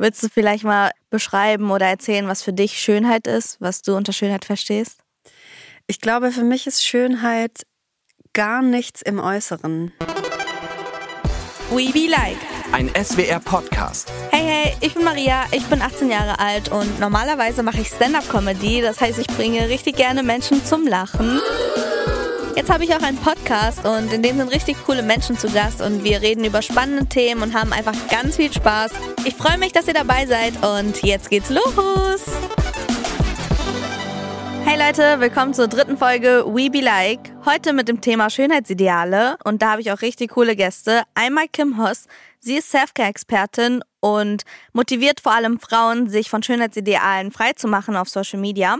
Willst du vielleicht mal beschreiben oder erzählen, was für dich Schönheit ist, was du unter Schönheit verstehst? Ich glaube, für mich ist Schönheit gar nichts im Äußeren. We Be Like. Ein SWR-Podcast. Hey, hey, ich bin Maria, ich bin 18 Jahre alt und normalerweise mache ich Stand-up-Comedy. Das heißt, ich bringe richtig gerne Menschen zum Lachen. Jetzt habe ich auch einen Podcast und in dem sind richtig coole Menschen zu Gast und wir reden über spannende Themen und haben einfach ganz viel Spaß. Ich freue mich, dass ihr dabei seid und jetzt geht's los. Hey Leute, willkommen zur dritten Folge We Be Like. Heute mit dem Thema Schönheitsideale und da habe ich auch richtig coole Gäste. Einmal Kim Hoss, sie ist Selfcare-Expertin und motiviert vor allem Frauen, sich von Schönheitsidealen freizumachen auf Social Media.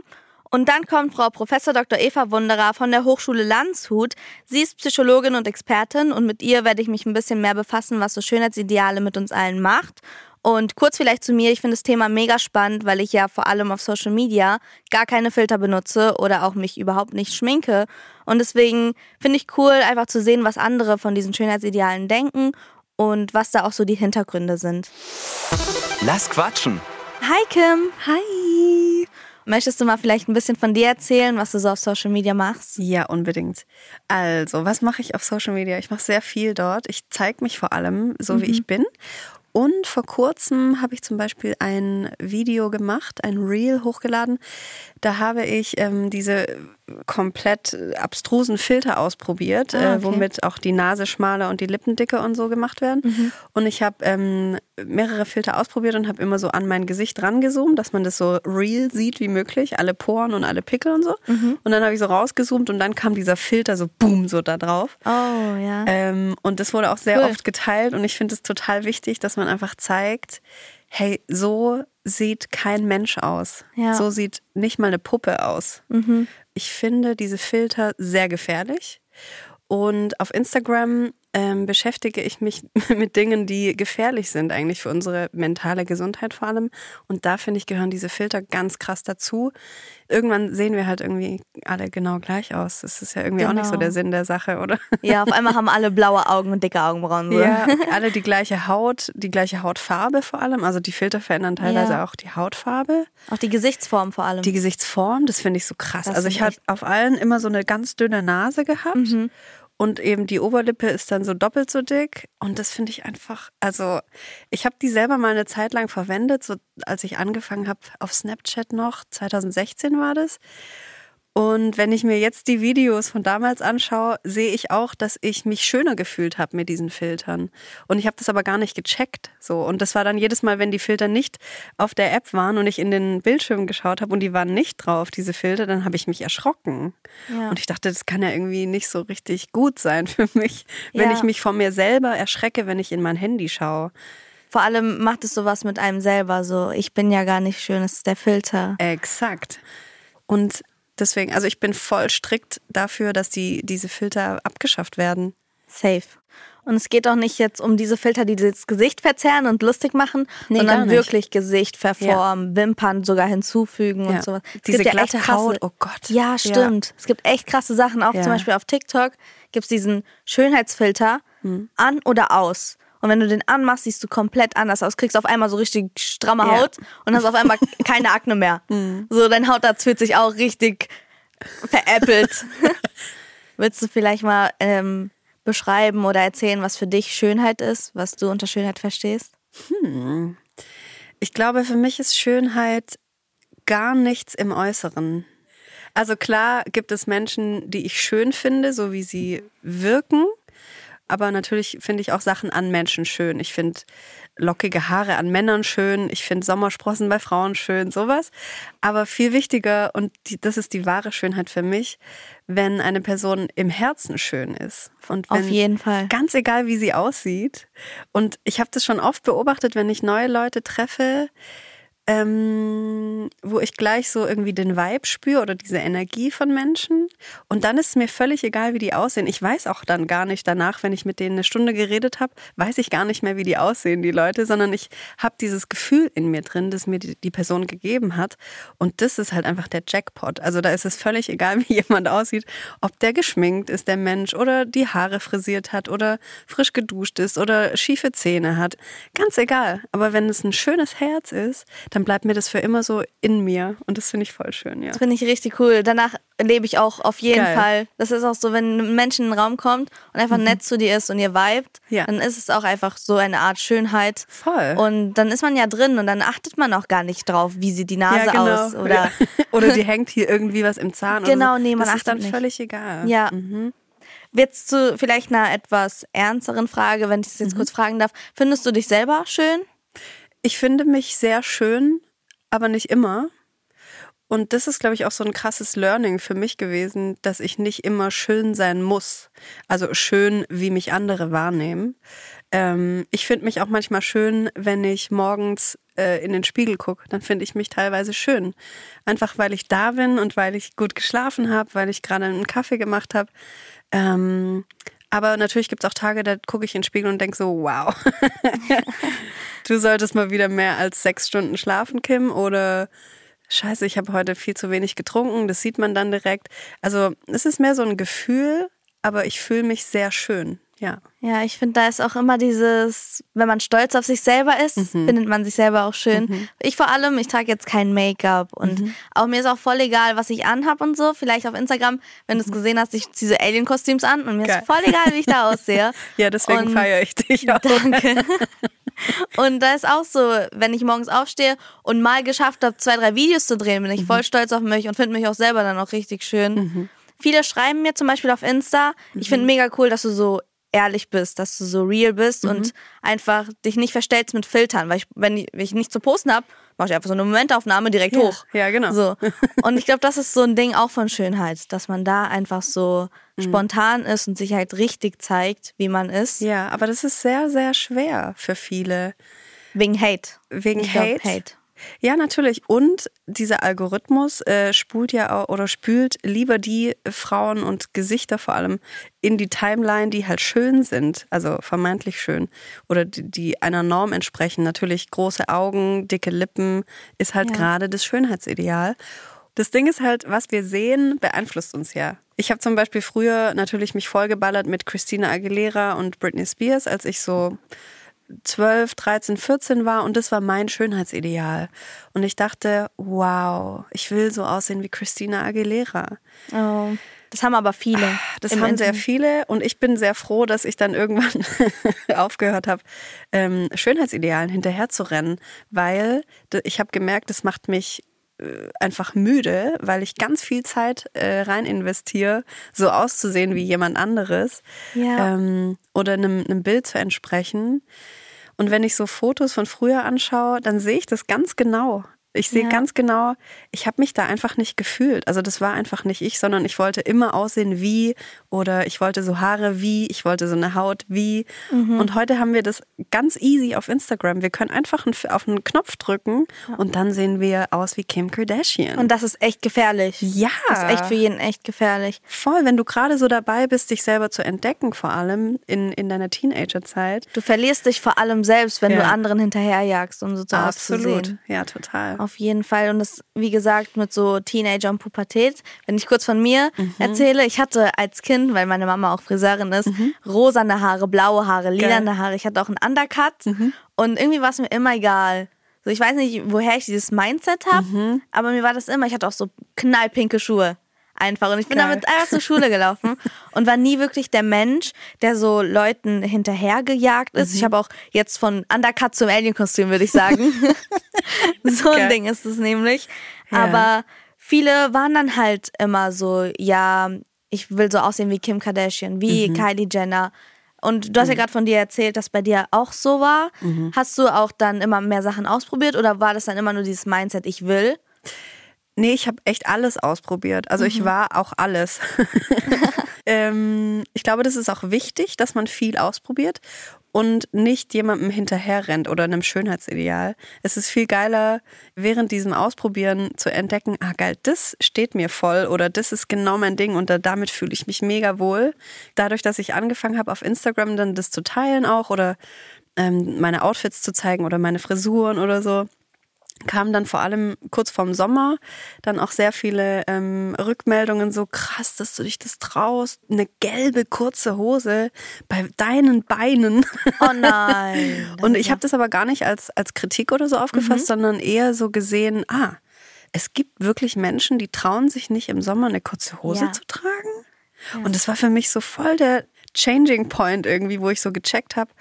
Und dann kommt Frau Prof. Dr. Eva Wunderer von der Hochschule Landshut. Sie ist Psychologin und Expertin und mit ihr werde ich mich ein bisschen mehr befassen, was so Schönheitsideale mit uns allen macht. Und kurz vielleicht zu mir, ich finde das Thema mega spannend, weil ich ja vor allem auf Social Media gar keine Filter benutze oder auch mich überhaupt nicht schminke. Und deswegen finde ich cool, einfach zu sehen, was andere von diesen Schönheitsidealen denken und was da auch so die Hintergründe sind. Lass quatschen. Hi Kim. Hi. Möchtest du mal vielleicht ein bisschen von dir erzählen, was du so auf Social Media machst? Ja, unbedingt. Also, was mache ich auf Social Media? Ich mache sehr viel dort. Ich zeige mich vor allem so, mhm. wie ich bin. Und vor kurzem habe ich zum Beispiel ein Video gemacht, ein Reel hochgeladen. Da habe ich ähm, diese komplett abstrusen Filter ausprobiert, ah, äh, okay. äh, womit auch die Nase schmaler und die Lippen dicker und so gemacht werden. Mhm. Und ich habe ähm, mehrere Filter ausprobiert und habe immer so an mein Gesicht rangezoomt, dass man das so real sieht wie möglich, alle Poren und alle Pickel und so. Mhm. Und dann habe ich so rausgezoomt und dann kam dieser Filter so boom so da drauf. Oh ja. Ähm, und das wurde auch sehr cool. oft geteilt und ich finde es total wichtig, dass man einfach zeigt, hey, so sieht kein Mensch aus. Ja. So sieht nicht mal eine Puppe aus. Mhm. Ich finde diese Filter sehr gefährlich. Und auf Instagram ähm, beschäftige ich mich mit Dingen, die gefährlich sind eigentlich für unsere mentale Gesundheit vor allem. Und da finde ich, gehören diese Filter ganz krass dazu. Irgendwann sehen wir halt irgendwie alle genau gleich aus. Das ist ja irgendwie genau. auch nicht so genau. der Sinn der Sache, oder? Ja, auf einmal haben alle blaue Augen und dicke Augenbrauen. So. Ja, alle die gleiche Haut, die gleiche Hautfarbe vor allem. Also die Filter verändern teilweise ja. auch die Hautfarbe. Auch die Gesichtsform vor allem. Die Gesichtsform, das finde ich so krass. Das also ich habe auf allen immer so eine ganz dünne Nase gehabt. Mhm. Und eben die Oberlippe ist dann so doppelt so dick. Und das finde ich einfach, also ich habe die selber mal eine Zeit lang verwendet, so als ich angefangen habe auf Snapchat noch, 2016 war das. Und wenn ich mir jetzt die Videos von damals anschaue, sehe ich auch, dass ich mich schöner gefühlt habe mit diesen Filtern. Und ich habe das aber gar nicht gecheckt. So und das war dann jedes Mal, wenn die Filter nicht auf der App waren und ich in den Bildschirm geschaut habe und die waren nicht drauf, diese Filter, dann habe ich mich erschrocken. Ja. Und ich dachte, das kann ja irgendwie nicht so richtig gut sein für mich, wenn ja. ich mich von mir selber erschrecke, wenn ich in mein Handy schaue. Vor allem macht es sowas mit einem selber so. Ich bin ja gar nicht schön, es ist der Filter. Exakt. Und Deswegen, also ich bin voll strikt dafür, dass die, diese Filter abgeschafft werden. Safe. Und es geht auch nicht jetzt um diese Filter, die das Gesicht verzerren und lustig machen, nee, sondern wirklich Gesicht verformen, ja. Wimpern sogar hinzufügen ja. und sowas. Es diese gibt glatte ja krasse, Haut, oh Gott. Ja, stimmt. Ja. Es gibt echt krasse Sachen. Auch zum Beispiel auf TikTok gibt es diesen Schönheitsfilter hm. an oder aus. Und wenn du den anmachst, siehst du komplett anders aus. Kriegst auf einmal so richtig stramme Haut ja. und hast auf einmal keine Akne mehr. Mhm. So, dein Haut fühlt sich auch richtig veräppelt. Willst du vielleicht mal ähm, beschreiben oder erzählen, was für dich Schönheit ist, was du unter Schönheit verstehst? Hm. Ich glaube, für mich ist Schönheit gar nichts im Äußeren. Also klar gibt es Menschen, die ich schön finde, so wie sie wirken aber natürlich finde ich auch Sachen an Menschen schön. Ich finde lockige Haare an Männern schön, ich finde Sommersprossen bei Frauen schön, sowas. Aber viel wichtiger, und die, das ist die wahre Schönheit für mich, wenn eine Person im Herzen schön ist. Und wenn, Auf jeden Fall. Ganz egal, wie sie aussieht. Und ich habe das schon oft beobachtet, wenn ich neue Leute treffe, ähm, wo ich gleich so irgendwie den Vibe spüre oder diese Energie von Menschen. Und dann ist es mir völlig egal, wie die aussehen. Ich weiß auch dann gar nicht danach, wenn ich mit denen eine Stunde geredet habe, weiß ich gar nicht mehr, wie die aussehen, die Leute, sondern ich habe dieses Gefühl in mir drin, das mir die, die Person gegeben hat. Und das ist halt einfach der Jackpot. Also da ist es völlig egal, wie jemand aussieht, ob der geschminkt ist, der Mensch, oder die Haare frisiert hat oder frisch geduscht ist oder schiefe Zähne hat. Ganz egal. Aber wenn es ein schönes Herz ist, dann dann bleibt mir das für immer so in mir. Und das finde ich voll schön, ja. Das finde ich richtig cool. Danach lebe ich auch auf jeden Geil. Fall. Das ist auch so, wenn ein Mensch in den Raum kommt und einfach mhm. nett zu dir ist und ihr vibet, ja. dann ist es auch einfach so eine Art Schönheit. Voll. Und dann ist man ja drin und dann achtet man auch gar nicht drauf, wie sieht die Nase ja, genau. aus. Oder, ja. oder die hängt hier irgendwie was im Zahn. Genau, so. nee, man das achtet ist dann nicht. völlig egal. Ja. Mhm. Jetzt zu vielleicht einer etwas ernsteren Frage, wenn ich es jetzt mhm. kurz fragen darf. Findest du dich selber schön? Ich finde mich sehr schön, aber nicht immer. Und das ist, glaube ich, auch so ein krasses Learning für mich gewesen, dass ich nicht immer schön sein muss. Also schön, wie mich andere wahrnehmen. Ähm, ich finde mich auch manchmal schön, wenn ich morgens äh, in den Spiegel gucke. Dann finde ich mich teilweise schön. Einfach weil ich da bin und weil ich gut geschlafen habe, weil ich gerade einen Kaffee gemacht habe. Ähm, aber natürlich gibt es auch Tage, da gucke ich in den Spiegel und denke so, wow. du solltest mal wieder mehr als sechs Stunden schlafen, Kim. Oder scheiße, ich habe heute viel zu wenig getrunken. Das sieht man dann direkt. Also es ist mehr so ein Gefühl, aber ich fühle mich sehr schön. Ja. Ja, ich finde, da ist auch immer dieses, wenn man stolz auf sich selber ist, mhm. findet man sich selber auch schön. Mhm. Ich vor allem, ich trage jetzt kein Make-up und mhm. auch mir ist auch voll egal, was ich anhab und so. Vielleicht auf Instagram, wenn du es mhm. gesehen hast, ich ziehe so Alien-Kostüms an und mir Geil. ist voll egal, wie ich da aussehe. ja, deswegen feiere ich dich auch. Danke. Und da ist auch so, wenn ich morgens aufstehe und mal geschafft habe, zwei, drei Videos zu drehen, bin ich voll mhm. stolz auf mich und finde mich auch selber dann auch richtig schön. Mhm. Viele schreiben mir zum Beispiel auf Insta, ich finde mega cool, dass du so ehrlich bist, dass du so real bist mhm. und einfach dich nicht verstellst mit Filtern, weil ich, wenn ich, wenn ich nichts zu posten habe, mache ich einfach so eine Momentaufnahme direkt ja, hoch. Ja, genau. So. Und ich glaube, das ist so ein Ding auch von Schönheit, dass man da einfach so mhm. spontan ist und sich halt richtig zeigt, wie man ist. Ja, aber das ist sehr, sehr schwer für viele. Wegen Hate. Wegen Hate. Glaub, Hate. Ja, natürlich. Und dieser Algorithmus äh, spult ja auch, oder spült lieber die Frauen und Gesichter vor allem in die Timeline, die halt schön sind, also vermeintlich schön oder die, die einer Norm entsprechen. Natürlich große Augen, dicke Lippen ist halt ja. gerade das Schönheitsideal. Das Ding ist halt, was wir sehen, beeinflusst uns ja. Ich habe zum Beispiel früher natürlich mich vollgeballert mit Christina Aguilera und Britney Spears, als ich so 12, 13, 14 war und das war mein Schönheitsideal. Und ich dachte, wow, ich will so aussehen wie Christina Aguilera. Oh. Das haben aber viele. Ah, das haben Internet. sehr viele und ich bin sehr froh, dass ich dann irgendwann aufgehört habe, ähm, Schönheitsidealen hinterherzurennen, weil ich habe gemerkt, das macht mich einfach müde, weil ich ganz viel Zeit äh, rein investiere, so auszusehen wie jemand anderes ja. ähm, oder einem, einem Bild zu entsprechen. Und wenn ich so Fotos von früher anschaue, dann sehe ich das ganz genau. Ich sehe ja. ganz genau, ich habe mich da einfach nicht gefühlt. Also das war einfach nicht ich, sondern ich wollte immer aussehen wie oder ich wollte so Haare wie, ich wollte so eine Haut wie. Mhm. Und heute haben wir das ganz easy auf Instagram. Wir können einfach auf einen Knopf drücken ja. und dann sehen wir aus wie Kim Kardashian. Und das ist echt gefährlich. Ja. Das ist echt für jeden echt gefährlich. Voll, wenn du gerade so dabei bist, dich selber zu entdecken, vor allem in, in deiner Teenagerzeit. Du verlierst dich vor allem selbst, wenn ja. du anderen hinterherjagst, um so zu Absolut. auszusehen. Ja, total. Auf jeden Fall. Und das, wie gesagt, mit so Teenager und Pubertät. Wenn ich kurz von mir mhm. erzähle, ich hatte als Kind, weil meine Mama auch Friseurin ist, mhm. rosane Haare, blaue Haare, lilane Haare. Ich hatte auch einen Undercut. Mhm. Und irgendwie war es mir immer egal. So, ich weiß nicht, woher ich dieses Mindset habe, mhm. aber mir war das immer. Ich hatte auch so knallpinke Schuhe einfach. Und ich bin Geil. damit einfach zur Schule gelaufen und war nie wirklich der Mensch, der so Leuten hinterhergejagt ist. Mhm. Ich habe auch jetzt von Undercut zum Alien-Kostüm, würde ich sagen. so ein Geil. Ding ist es nämlich. Ja. Aber viele waren dann halt immer so, ja, ich will so aussehen wie Kim Kardashian, wie mhm. Kylie Jenner. Und du hast ja mhm. gerade von dir erzählt, dass bei dir auch so war. Mhm. Hast du auch dann immer mehr Sachen ausprobiert oder war das dann immer nur dieses Mindset, ich will? Nee, ich habe echt alles ausprobiert. Also mhm. ich war auch alles. ähm, ich glaube, das ist auch wichtig, dass man viel ausprobiert. und nicht jemandem hinterher rennt oder einem Schönheitsideal. Es ist viel geiler, während diesem Ausprobieren zu entdecken, ah geil, das steht mir voll oder das ist genau mein Ding und damit fühle ich mich mega wohl. Dadurch, dass ich angefangen habe, auf Instagram dann das zu teilen auch oder ähm, meine Outfits zu zeigen oder meine Frisuren oder so, kamen dann vor allem kurz vorm Sommer dann auch sehr viele ähm, Rückmeldungen, so krass, dass du dich das traust, eine gelbe kurze Hose bei deinen Beinen. Oh nein. Und ich habe das aber gar nicht als, als Kritik oder so aufgefasst, mhm. sondern eher so gesehen, ah, es gibt wirklich Menschen, die trauen sich nicht im Sommer eine kurze Hose ja. zu tragen. Ja. Und das war für mich so voll der Changing Point irgendwie, wo ich so gecheckt habe,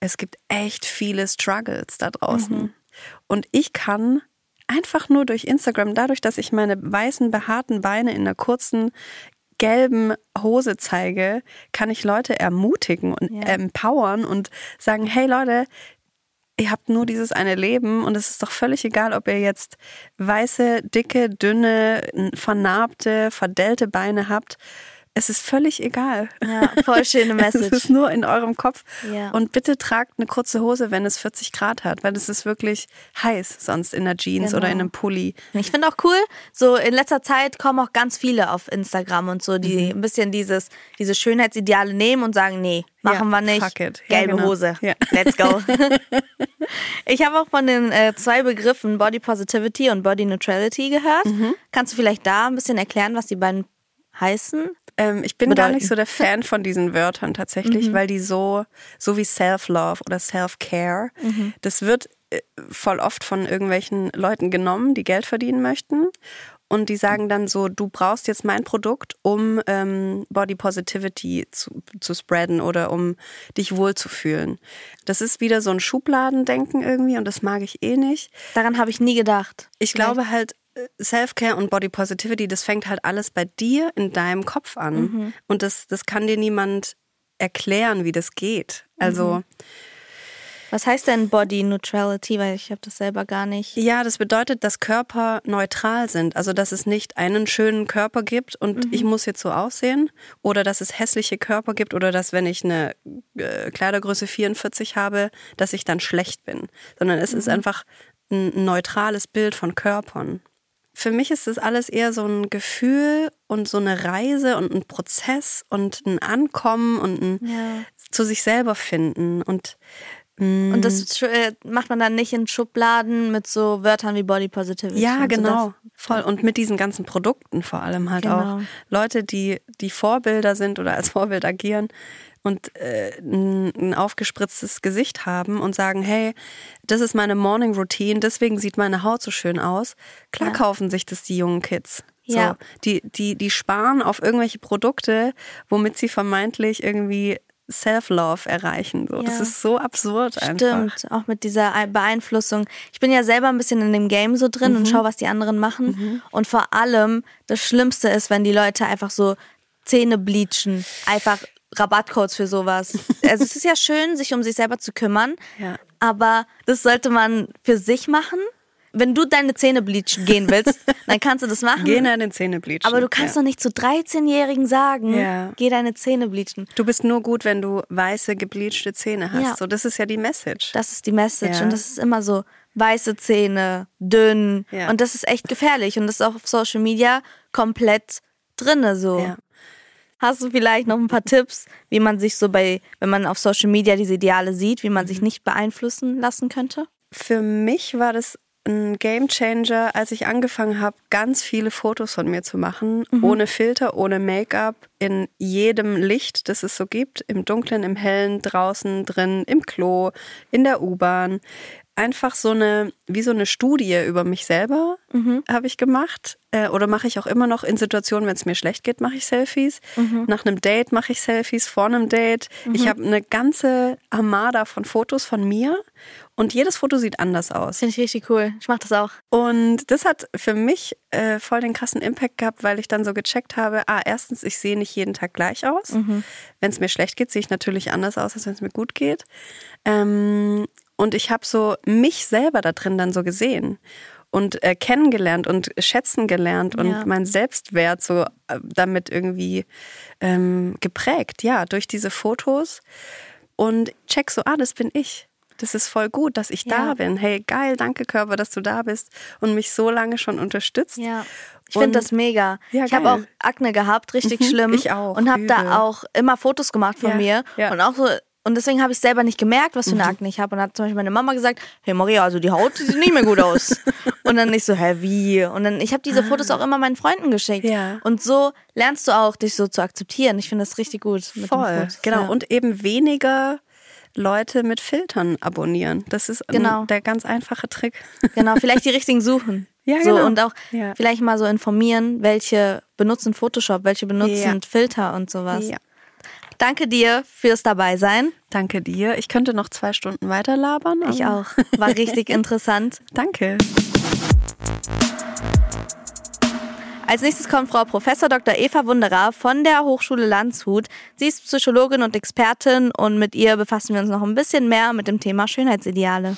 es gibt echt viele Struggles da draußen. Mhm. Und ich kann einfach nur durch Instagram, dadurch, dass ich meine weißen, behaarten Beine in einer kurzen, gelben Hose zeige, kann ich Leute ermutigen und ja. empowern und sagen, hey Leute, ihr habt nur dieses eine Leben und es ist doch völlig egal, ob ihr jetzt weiße, dicke, dünne, vernarbte, verdellte Beine habt es ist völlig egal. Ja, voll schöne Message. es ist nur in eurem Kopf. Ja. Und bitte tragt eine kurze Hose, wenn es 40 Grad hat, weil es ist wirklich heiß sonst in der Jeans genau. oder in einem Pulli. Ich finde auch cool, so in letzter Zeit kommen auch ganz viele auf Instagram und so, die mhm. ein bisschen dieses, diese Schönheitsideale nehmen und sagen, nee, machen ja, wir nicht. Fuck it. Gelbe genau. Hose. Ja. Let's go. ich habe auch von den äh, zwei Begriffen Body Positivity und Body Neutrality gehört. Mhm. Kannst du vielleicht da ein bisschen erklären, was die beiden heißen? Ähm, ich bin bedeuten. gar nicht so der Fan von diesen Wörtern tatsächlich, mhm. weil die so, so wie Self-Love oder Self-Care, mhm. das wird äh, voll oft von irgendwelchen Leuten genommen, die Geld verdienen möchten. Und die sagen dann so, du brauchst jetzt mein Produkt, um ähm, Body Positivity zu, zu spreaden oder um dich wohlzufühlen. Das ist wieder so ein Schubladendenken irgendwie und das mag ich eh nicht. Daran habe ich nie gedacht. Ich Vielleicht. glaube halt, Self-Care und Body Positivity, das fängt halt alles bei dir in deinem Kopf an. Mhm. Und das, das kann dir niemand erklären, wie das geht. Also. Mhm. Was heißt denn Body Neutrality? Weil ich habe das selber gar nicht. Ja, das bedeutet, dass Körper neutral sind. Also, dass es nicht einen schönen Körper gibt und mhm. ich muss jetzt so aussehen. Oder dass es hässliche Körper gibt. Oder dass, wenn ich eine äh, Kleidergröße 44 habe, dass ich dann schlecht bin. Sondern es ist mhm. einfach ein neutrales Bild von Körpern. Für mich ist das alles eher so ein Gefühl und so eine Reise und ein Prozess und ein Ankommen und ein ja. zu sich selber finden. Und, mm, und das äh, macht man dann nicht in Schubladen mit so Wörtern wie Body Positivity. Ja, genau. So voll. Und mit diesen ganzen Produkten vor allem halt genau. auch. Leute, die, die Vorbilder sind oder als Vorbild agieren, und äh, ein aufgespritztes Gesicht haben und sagen, hey, das ist meine Morning Routine, deswegen sieht meine Haut so schön aus. Klar ja. kaufen sich das die jungen Kids. Ja. So, die, die, die sparen auf irgendwelche Produkte, womit sie vermeintlich irgendwie Self-Love erreichen. So. Ja. Das ist so absurd einfach. Stimmt, auch mit dieser Beeinflussung. Ich bin ja selber ein bisschen in dem Game so drin mhm. und schaue, was die anderen machen. Mhm. Und vor allem, das Schlimmste ist, wenn die Leute einfach so Zähne bleachen, einfach Rabattcodes für sowas. Also es ist ja schön, sich um sich selber zu kümmern, ja. aber das sollte man für sich machen. Wenn du deine Zähne bleachen gehen willst, dann kannst du das machen. Geh deine Zähne bleachen. Aber du kannst ja. doch nicht zu 13-Jährigen sagen, ja. geh deine Zähne bleachen. Du bist nur gut, wenn du weiße, gebleachte Zähne hast. Ja. So, das ist ja die Message. Das ist die Message. Und das ist immer so, weiße Zähne, dünn. Und das ist echt gefährlich. Und das ist auch auf Social Media komplett drinne so. Hast du vielleicht noch ein paar Tipps, wie man sich so bei, wenn man auf Social Media diese Ideale sieht, wie man sich mhm. nicht beeinflussen lassen könnte? Für mich war das ein Game Changer, als ich angefangen habe, ganz viele Fotos von mir zu machen, mhm. ohne Filter, ohne Make-up, in jedem Licht, das es so gibt, im Dunklen, im Hellen, draußen, drin, im Klo, in der U-Bahn einfach so eine, wie so eine Studie über mich selber mhm. habe ich gemacht. Äh, oder mache ich auch immer noch in Situationen, wenn es mir schlecht geht, mache ich Selfies. Mhm. Nach einem Date mache ich Selfies, vor einem Date. Mhm. Ich habe eine ganze Armada von Fotos von mir und jedes Foto sieht anders aus. Finde ich richtig cool. Ich mache das auch. Und das hat für mich äh, voll den krassen Impact gehabt, weil ich dann so gecheckt habe, ah, erstens, ich sehe nicht jeden Tag gleich aus. Mhm. Wenn es mir schlecht geht, sehe ich natürlich anders aus, als wenn es mir gut geht. Ähm, und ich habe so mich selber da drin dann so gesehen und äh, kennengelernt und schätzen gelernt und ja. mein Selbstwert so äh, damit irgendwie ähm, geprägt, ja, durch diese Fotos. und check so, ah, das bin ich. Das ist voll gut, dass ich ja. da bin. Hey, geil, danke Körper, dass du da bist und mich so lange schon unterstützt. Ja. Ich finde das mega. Ja, ich habe auch Akne gehabt, richtig mhm, schlimm. Ich auch. Und habe da auch immer Fotos gemacht von mir. Ja. Und auch so und deswegen habe ich selber nicht gemerkt, was für eine mhm. Akne ich habe. Und hat zum Beispiel meine Mama gesagt, hey Maria, also die Haut sieht nicht mehr gut aus. und dann nicht so, hä, wie? Und dann, ich habe diese ah. Fotos auch immer meinen Freunden geschickt. Ja. Und so lernst du auch, dich so zu akzeptieren. Ich finde das richtig gut. Voll, genau. Ja. Und eben weniger Leute mit Filtern abonnieren. Das ist genau. der ganz einfache Trick. Genau, vielleicht die richtigen suchen. Ja, genau. So, und auch ja. vielleicht mal so informieren, welche benutzen Photoshop, welche benutzen ja. Filter und sowas. Ja. Danke dir fürs Dabeisein. Danke dir. Ich könnte noch zwei Stunden weiter labern. Ich auch. War richtig interessant. Danke. Als nächstes kommt Frau Prof. Dr. Eva Wunderer von der Hochschule Landshut. Sie ist Psychologin und Expertin und mit ihr befassen wir uns noch ein bisschen mehr mit dem Thema Schönheitsideale.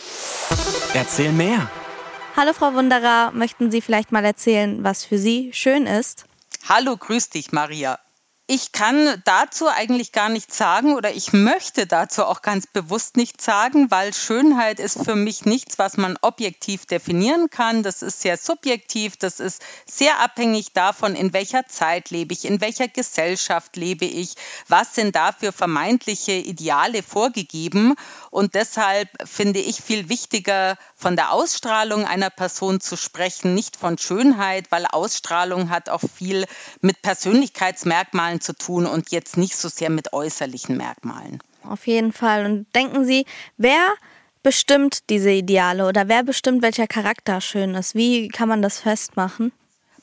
Erzähl mehr. Hallo Frau Wunderer, möchten Sie vielleicht mal erzählen, was für Sie schön ist? Hallo, grüß dich, Maria. Ich kann dazu eigentlich gar nichts sagen oder ich möchte dazu auch ganz bewusst nichts sagen, weil Schönheit ist für mich nichts, was man objektiv definieren kann. Das ist sehr subjektiv, das ist sehr abhängig davon, in welcher Zeit lebe ich, in welcher Gesellschaft lebe ich, was sind da für vermeintliche Ideale vorgegeben. Und deshalb finde ich viel wichtiger, von der Ausstrahlung einer Person zu sprechen, nicht von Schönheit, weil Ausstrahlung hat auch viel mit Persönlichkeitsmerkmalen zu tun und jetzt nicht so sehr mit äußerlichen Merkmalen. Auf jeden Fall. Und denken Sie, wer bestimmt diese Ideale oder wer bestimmt, welcher Charakter schön ist? Wie kann man das festmachen?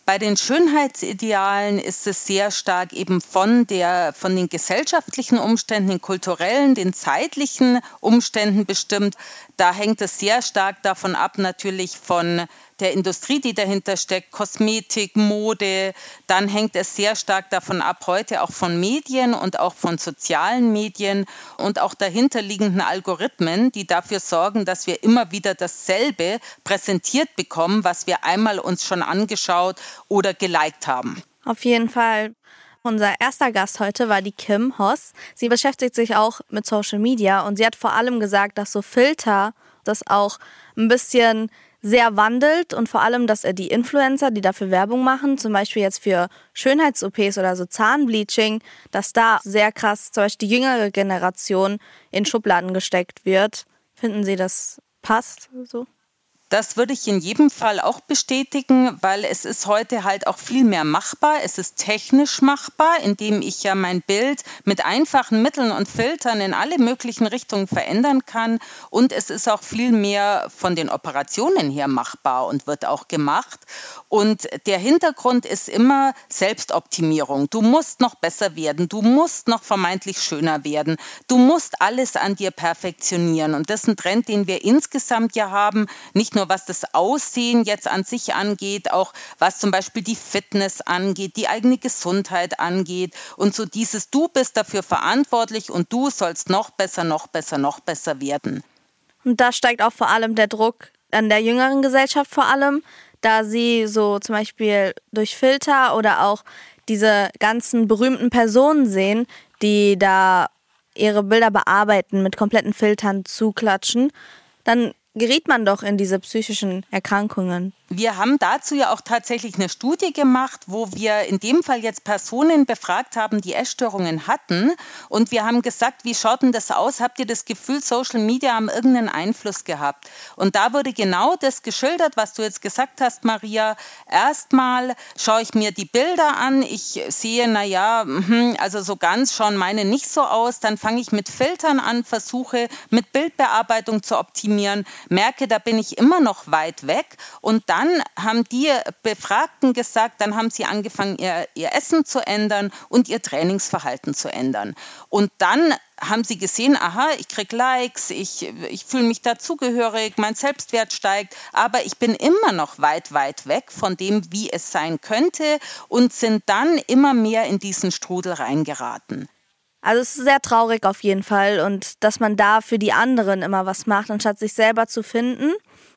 Bei den Schönheitsidealen ist es sehr stark eben von der, von den gesellschaftlichen Umständen, den kulturellen, den zeitlichen Umständen bestimmt. Da hängt es sehr stark davon ab, natürlich von der Industrie, die dahinter steckt, Kosmetik, Mode. Dann hängt es sehr stark davon ab, heute auch von Medien und auch von sozialen Medien und auch dahinterliegenden Algorithmen, die dafür sorgen, dass wir immer wieder dasselbe präsentiert bekommen, was wir einmal uns schon angeschaut oder geliked haben. Auf jeden Fall. Unser erster Gast heute war die Kim Hoss. Sie beschäftigt sich auch mit Social Media und sie hat vor allem gesagt, dass so Filter das auch ein bisschen sehr wandelt und vor allem, dass er die Influencer, die dafür Werbung machen, zum Beispiel jetzt für Schönheits-OPs oder so Zahnbleaching, dass da sehr krass zum Beispiel die jüngere Generation in Schubladen gesteckt wird. Finden Sie, das passt so? Das würde ich in jedem Fall auch bestätigen, weil es ist heute halt auch viel mehr machbar. Es ist technisch machbar, indem ich ja mein Bild mit einfachen Mitteln und Filtern in alle möglichen Richtungen verändern kann. Und es ist auch viel mehr von den Operationen her machbar und wird auch gemacht. Und der Hintergrund ist immer Selbstoptimierung. Du musst noch besser werden. Du musst noch vermeintlich schöner werden. Du musst alles an dir perfektionieren. Und das ist ein Trend, den wir insgesamt ja haben. Nicht nur was das Aussehen jetzt an sich angeht, auch was zum Beispiel die Fitness angeht, die eigene Gesundheit angeht. Und so dieses, du bist dafür verantwortlich und du sollst noch besser, noch besser, noch besser werden. Und da steigt auch vor allem der Druck an der jüngeren Gesellschaft vor allem, da sie so zum Beispiel durch Filter oder auch diese ganzen berühmten Personen sehen, die da ihre Bilder bearbeiten, mit kompletten Filtern zuklatschen, dann geriet man doch in diese psychischen Erkrankungen. Wir haben dazu ja auch tatsächlich eine Studie gemacht, wo wir in dem Fall jetzt Personen befragt haben, die Essstörungen hatten. Und wir haben gesagt, wie schaut denn das aus? Habt ihr das Gefühl, Social Media haben irgendeinen Einfluss gehabt? Und da wurde genau das geschildert, was du jetzt gesagt hast, Maria. Erstmal schaue ich mir die Bilder an. Ich sehe, na ja, mhm, also so ganz schauen meine nicht so aus. Dann fange ich mit Filtern an, versuche mit Bildbearbeitung zu optimieren, merke, da bin ich immer noch weit weg. Und dann haben die Befragten gesagt, dann haben sie angefangen, ihr, ihr Essen zu ändern und ihr Trainingsverhalten zu ändern. Und dann haben sie gesehen, aha, ich kriege Likes, ich, ich fühle mich dazugehörig, mein Selbstwert steigt, aber ich bin immer noch weit, weit weg von dem, wie es sein könnte und sind dann immer mehr in diesen Strudel reingeraten. Also es ist sehr traurig auf jeden Fall und dass man da für die anderen immer was macht, anstatt sich selber zu finden.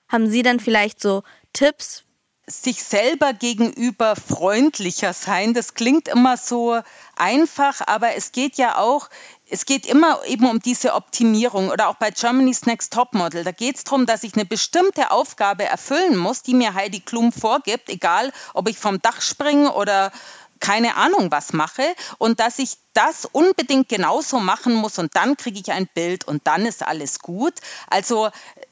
Haben Sie dann vielleicht so Tipps? Sich selber gegenüber freundlicher sein. Das klingt immer so einfach, aber es geht ja auch es geht immer eben um diese Optimierung oder auch bei Germany's Next Topmodel. Da geht es darum, dass ich eine bestimmte Aufgabe erfüllen muss, die mir Heidi Klum vorgibt, egal ob ich vom Dach springe oder keine Ahnung was mache und dass ich das unbedingt genauso machen muss und dann kriege ich ein Bild und dann ist alles gut. Also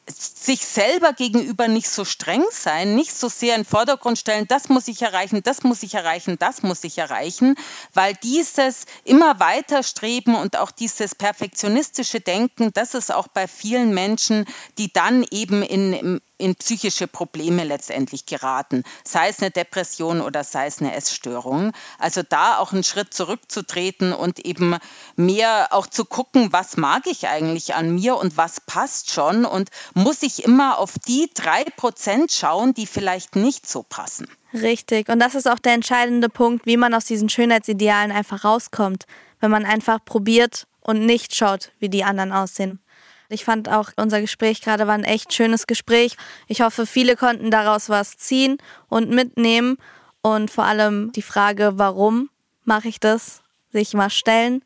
sich selber gegenüber nicht so streng sein, nicht so sehr in den Vordergrund stellen, das muss ich erreichen, das muss ich erreichen, das muss ich erreichen, weil dieses immer weiter streben und auch dieses perfektionistische Denken, das ist auch bei vielen Menschen, die dann eben in, in psychische Probleme letztendlich geraten, sei es eine Depression oder sei es eine Essstörung. Also da auch einen Schritt zurückzutreten und eben mehr auch zu gucken, was mag ich eigentlich an mir und was passt schon und muss ich immer auf die drei Prozent schauen, die vielleicht nicht so passen. Richtig. Und das ist auch der entscheidende Punkt, wie man aus diesen Schönheitsidealen einfach rauskommt, wenn man einfach probiert und nicht schaut, wie die anderen aussehen. Ich fand auch unser Gespräch gerade war ein echt schönes Gespräch. Ich hoffe, viele konnten daraus was ziehen und mitnehmen und vor allem die Frage, warum mache ich das, sich mal stellen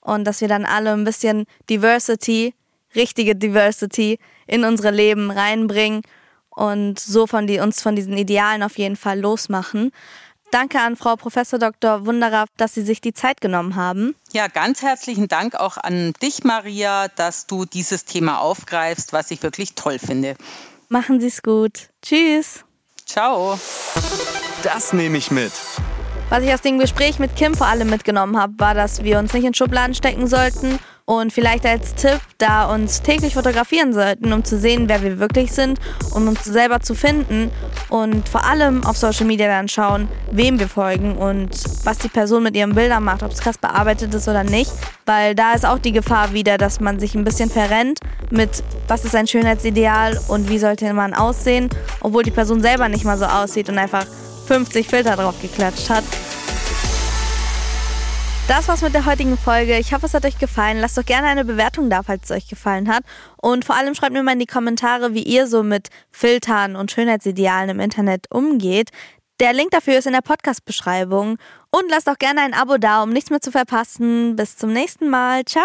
und dass wir dann alle ein bisschen Diversity, richtige Diversity in unsere Leben reinbringen und so von die, uns von diesen Idealen auf jeden Fall losmachen. Danke an Frau Professor Dr. Wunderraff, dass Sie sich die Zeit genommen haben. Ja, ganz herzlichen Dank auch an dich, Maria, dass du dieses Thema aufgreifst, was ich wirklich toll finde. Machen Sie es gut. Tschüss. Ciao. Das nehme ich mit. Was ich aus dem Gespräch mit Kim vor allem mitgenommen habe, war, dass wir uns nicht in Schubladen stecken sollten und vielleicht als Tipp, da uns täglich fotografieren sollten, um zu sehen, wer wir wirklich sind, um uns selber zu finden und vor allem auf Social Media dann schauen, wem wir folgen und was die Person mit ihren Bildern macht, ob es krass bearbeitet ist oder nicht, weil da ist auch die Gefahr wieder, dass man sich ein bisschen verrennt mit, was ist ein Schönheitsideal und wie sollte man aussehen, obwohl die Person selber nicht mal so aussieht und einfach 50 Filter drauf geklatscht hat. Das war's mit der heutigen Folge. Ich hoffe, es hat euch gefallen. Lasst doch gerne eine Bewertung da, falls es euch gefallen hat. Und vor allem schreibt mir mal in die Kommentare, wie ihr so mit Filtern und Schönheitsidealen im Internet umgeht. Der Link dafür ist in der Podcast-Beschreibung. Und lasst auch gerne ein Abo da, um nichts mehr zu verpassen. Bis zum nächsten Mal. Ciao!